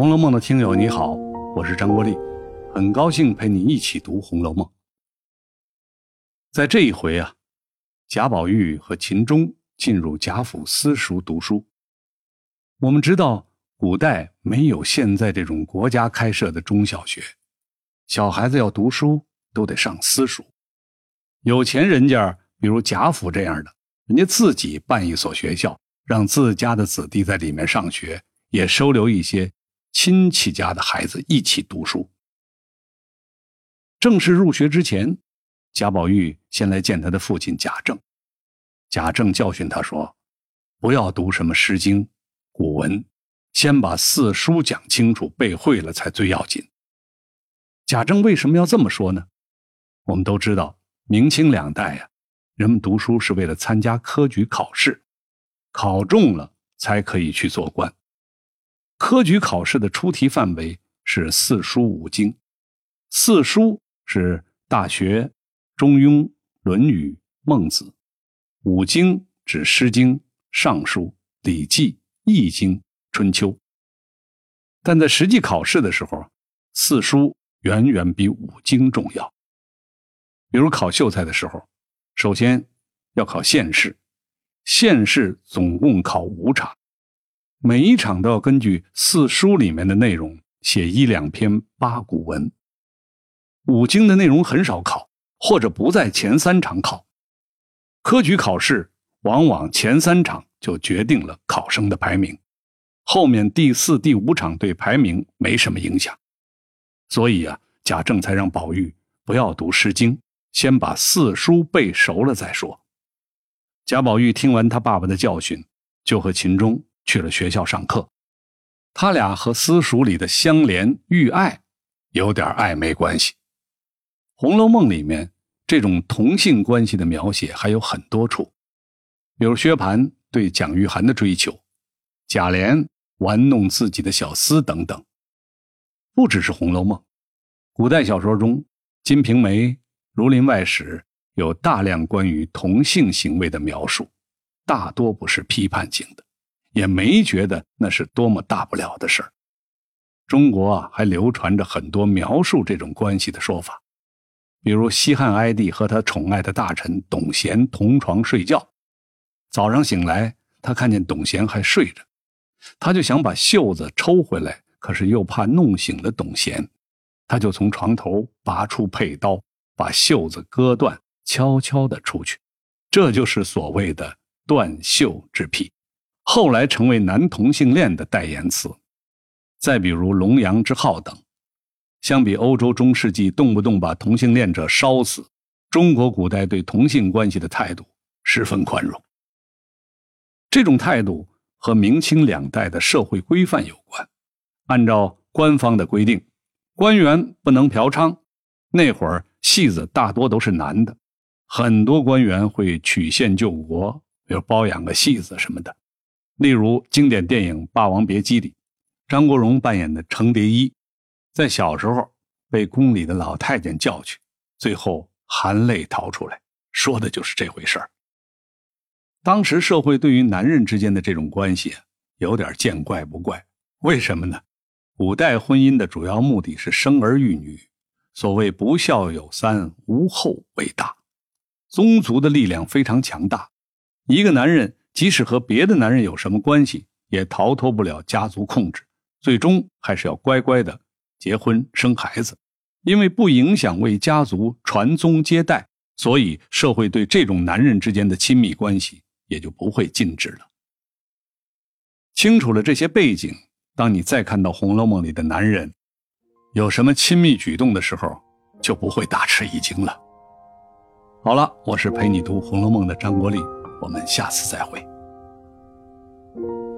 红楼梦》的听友你好，我是张国立，很高兴陪你一起读《红楼梦》。在这一回啊，贾宝玉和秦钟进入贾府私塾读书。我们知道，古代没有现在这种国家开设的中小学，小孩子要读书都得上私塾。有钱人家，比如贾府这样的，人家自己办一所学校，让自家的子弟在里面上学，也收留一些。亲戚家的孩子一起读书。正式入学之前，贾宝玉先来见他的父亲贾政。贾政教训他说：“不要读什么《诗经》古文，先把四书讲清楚、背会了才最要紧。”贾政为什么要这么说呢？我们都知道，明清两代呀，人们读书是为了参加科举考试，考中了才可以去做官。科举考试的出题范围是四书五经，四书是《大学》《中庸》《论语》《孟子》，五经指《诗经》《尚书》《礼记》《易经》《春秋》。但在实际考试的时候，四书远远比五经重要。比如考秀才的时候，首先要考县试，县试总共考五场。每一场都要根据四书里面的内容写一两篇八股文。五经的内容很少考，或者不在前三场考。科举考试往往前三场就决定了考生的排名，后面第四、第五场对排名没什么影响。所以啊，贾政才让宝玉不要读《诗经》，先把四书背熟了再说。贾宝玉听完他爸爸的教训，就和秦钟。去了学校上课，他俩和私塾里的香怜遇爱有点暧昧关系。《红楼梦》里面这种同性关系的描写还有很多处，比如薛蟠对蒋玉菡的追求，贾琏玩弄自己的小厮等等。不只是《红楼梦》，古代小说中，《金瓶梅》《儒林外史》有大量关于同性行为的描述，大多不是批判性的。也没觉得那是多么大不了的事儿。中国啊，还流传着很多描述这种关系的说法，比如西汉哀帝和他宠爱的大臣董贤同床睡觉，早上醒来，他看见董贤还睡着，他就想把袖子抽回来，可是又怕弄醒了董贤，他就从床头拔出佩刀，把袖子割断，悄悄地出去。这就是所谓的断袖之癖。后来成为男同性恋的代言词，再比如龙阳之好等。相比欧洲中世纪动不动把同性恋者烧死，中国古代对同性关系的态度十分宽容。这种态度和明清两代的社会规范有关。按照官方的规定，官员不能嫖娼。那会儿戏子大多都是男的，很多官员会曲线救国，比如包养个戏子什么的。例如经典电影《霸王别姬》里，张国荣扮演的程蝶衣，在小时候被宫里的老太监叫去，最后含泪逃出来，说的就是这回事儿。当时社会对于男人之间的这种关系有点见怪不怪，为什么呢？古代婚姻的主要目的是生儿育女，所谓不孝有三，无后为大，宗族的力量非常强大，一个男人。即使和别的男人有什么关系，也逃脱不了家族控制，最终还是要乖乖的结婚生孩子，因为不影响为家族传宗接代，所以社会对这种男人之间的亲密关系也就不会禁止了。清楚了这些背景，当你再看到《红楼梦》里的男人有什么亲密举动的时候，就不会大吃一惊了。好了，我是陪你读《红楼梦》的张国立。我们下次再会。Thank you.